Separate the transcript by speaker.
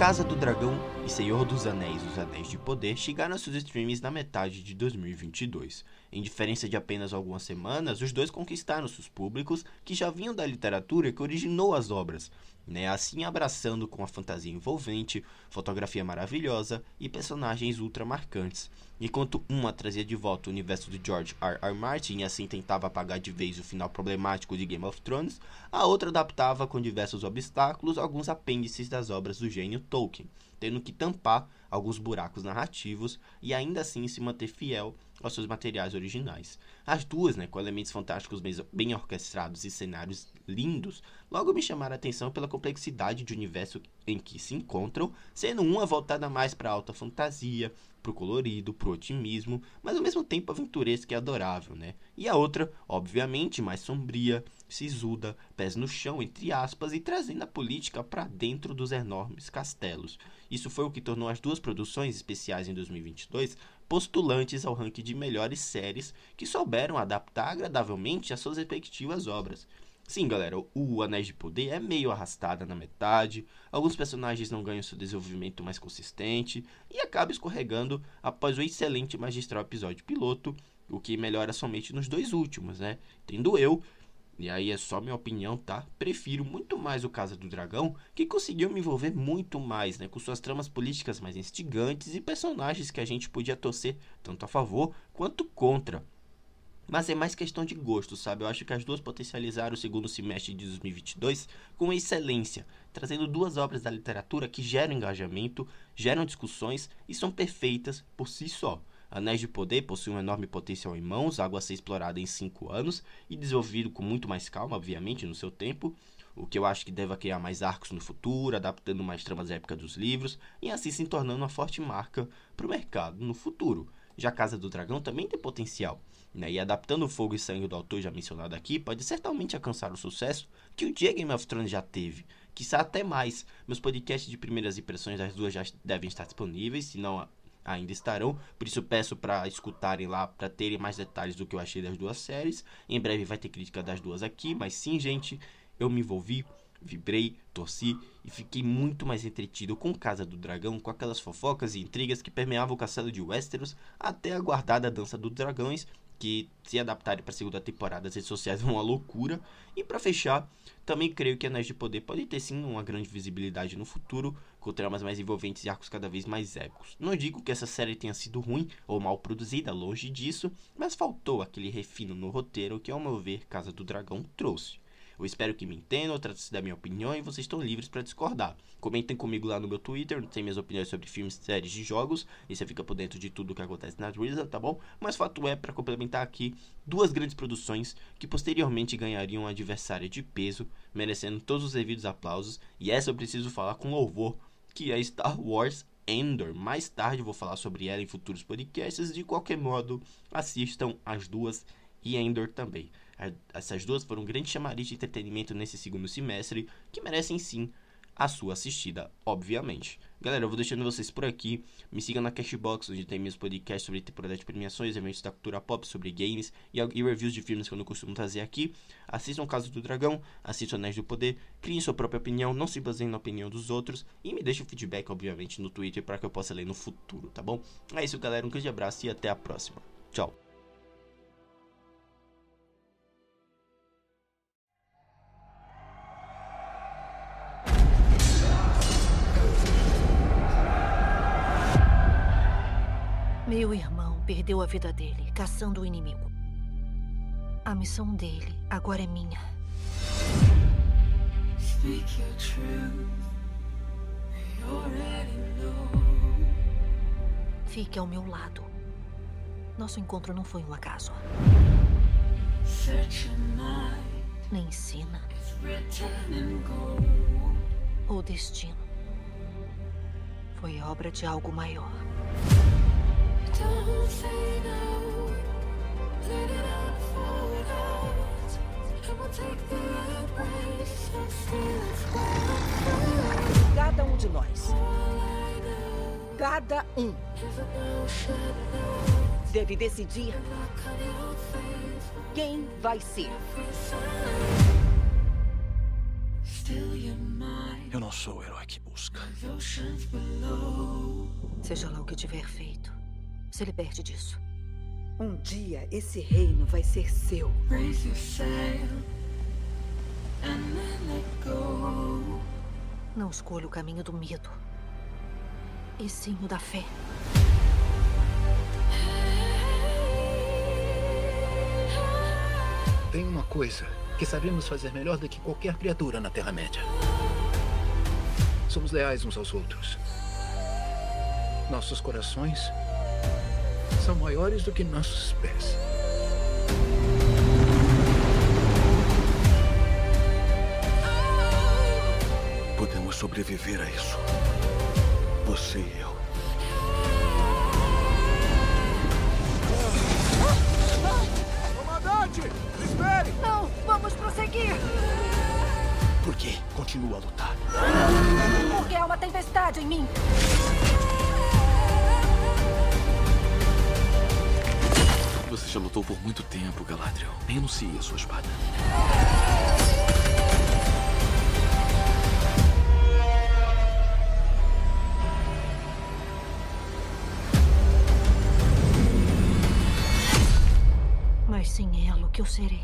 Speaker 1: Casa do Dragão e Senhor dos Anéis, Os Anéis de Poder chegaram aos seus streams na metade de 2022. Em diferença de apenas algumas semanas, os dois conquistaram seus públicos que já vinham da literatura que originou as obras, né? assim abraçando com a fantasia envolvente, fotografia maravilhosa e personagens ultra marcantes. Enquanto uma trazia de volta o universo de George R. R. Martin e assim tentava apagar de vez o final problemático de Game of Thrones, a outra adaptava com diversos obstáculos alguns apêndices das obras do gênio Tolkien, tendo que tampar alguns buracos narrativos e ainda assim se manter fiel aos seus materiais originais. As duas, né, com elementos fantásticos bem, orquestrados e cenários lindos, logo me chamaram a atenção pela complexidade de universo em que se encontram, sendo uma voltada mais para alta fantasia, pro colorido, pro otimismo, mas ao mesmo tempo aventuresca e adorável, né? E a outra, obviamente, mais sombria, sisuda, pés no chão, entre aspas, e trazendo a política para dentro dos enormes castelos. Isso foi o que tornou as duas produções especiais em 2022 postulantes ao ranking de melhores séries que souberam adaptar agradavelmente as suas respectivas obras. Sim, galera, o Anéis de Poder é meio arrastada na metade, alguns personagens não ganham seu desenvolvimento mais consistente e acaba escorregando após o excelente magistral episódio piloto, o que melhora somente nos dois últimos, né? Tendo eu, e aí é só minha opinião, tá? Prefiro muito mais o Casa do Dragão, que conseguiu me envolver muito mais, né? Com suas tramas políticas mais instigantes e personagens que a gente podia torcer tanto a favor quanto contra. Mas é mais questão de gosto, sabe? Eu acho que as duas potencializaram o segundo semestre de 2022 com excelência, trazendo duas obras da literatura que geram engajamento, geram discussões e são perfeitas por si só. Anéis de Poder possui um enorme potencial em mãos, algo a ser explorado em 5 anos e desenvolvido com muito mais calma, obviamente, no seu tempo, o que eu acho que deve criar mais arcos no futuro, adaptando mais tramas épicas dos livros e assim se tornando uma forte marca para o mercado no futuro. Já Casa do Dragão também tem potencial, né? E adaptando o fogo e sangue do autor já mencionado aqui, pode certamente alcançar o sucesso que o dia Game of Thrones já teve. Quizá até mais. Meus podcasts de primeiras impressões das duas já devem estar disponíveis, se não ainda estarão. Por isso peço para escutarem lá, para terem mais detalhes do que eu achei das duas séries. Em breve vai ter crítica das duas aqui, mas sim, gente, eu me envolvi, vibrei, torci e fiquei muito mais entretido com Casa do Dragão, com aquelas fofocas e intrigas que permeavam o castelo de Westeros até a guardada Dança dos Dragões que se adaptarem para a segunda temporada, as redes sociais vão uma loucura. E para fechar, também creio que Anéis de Poder pode ter sim uma grande visibilidade no futuro, com tramas mais envolventes e arcos cada vez mais épicos. Não digo que essa série tenha sido ruim ou mal produzida, longe disso, mas faltou aquele refino no roteiro que, ao meu ver, Casa do Dragão trouxe. Eu espero que me entendam, trate-se da minha opinião e vocês estão livres para discordar. Comentem comigo lá no meu Twitter, tem minhas opiniões sobre filmes, séries e jogos, e você fica por dentro de tudo que acontece na Drizzle, tá bom? Mas fato é, para complementar aqui, duas grandes produções que posteriormente ganhariam adversária de peso, merecendo todos os devidos aplausos, e essa eu preciso falar com louvor, que é Star Wars Endor. Mais tarde vou falar sobre ela em futuros podcasts. De qualquer modo, assistam as duas e Endor também. Essas duas foram um grande chamariz de entretenimento nesse segundo semestre, que merecem sim a sua assistida, obviamente. Galera, eu vou deixando vocês por aqui. Me siga na Cashbox, onde tem meus podcasts sobre temporada de premiações, eventos da cultura pop, sobre games e, e reviews de filmes que eu não costumo trazer aqui. Assistam Caso do Dragão, assistam Anéis do Poder, criem sua própria opinião, não se baseiem na opinião dos outros e me deixem feedback, obviamente, no Twitter para que eu possa ler no futuro, tá bom? É isso, galera. Um grande abraço e até a próxima. Tchau.
Speaker 2: Meu irmão perdeu a vida dele caçando o inimigo. A missão dele agora é minha. Fique ao meu lado. Nosso encontro não foi um acaso. Nem ensina. O destino foi obra de algo maior.
Speaker 3: Cada um de nós. Cada um. Deve decidir quem vai ser.
Speaker 4: Eu não sou o herói que busca.
Speaker 2: Seja lá o que tiver feito, se liberte disso.
Speaker 3: Um dia esse reino vai ser seu.
Speaker 2: Não escolha o caminho do medo, e sim o da fé.
Speaker 4: Tem uma coisa que sabemos fazer melhor do que qualquer criatura na Terra-média. Somos leais uns aos outros. Nossos corações são maiores do que nossos pés. Podemos sobreviver a isso. Você e eu.
Speaker 5: Comandante! Espere!
Speaker 2: Não, vamos prosseguir!
Speaker 4: Por que continua a lutar?
Speaker 2: Porque há uma tempestade em mim.
Speaker 6: Você já lutou por muito tempo, Galadriel. Renuncie a sua espada.
Speaker 2: Mas sem ela, o que eu serei?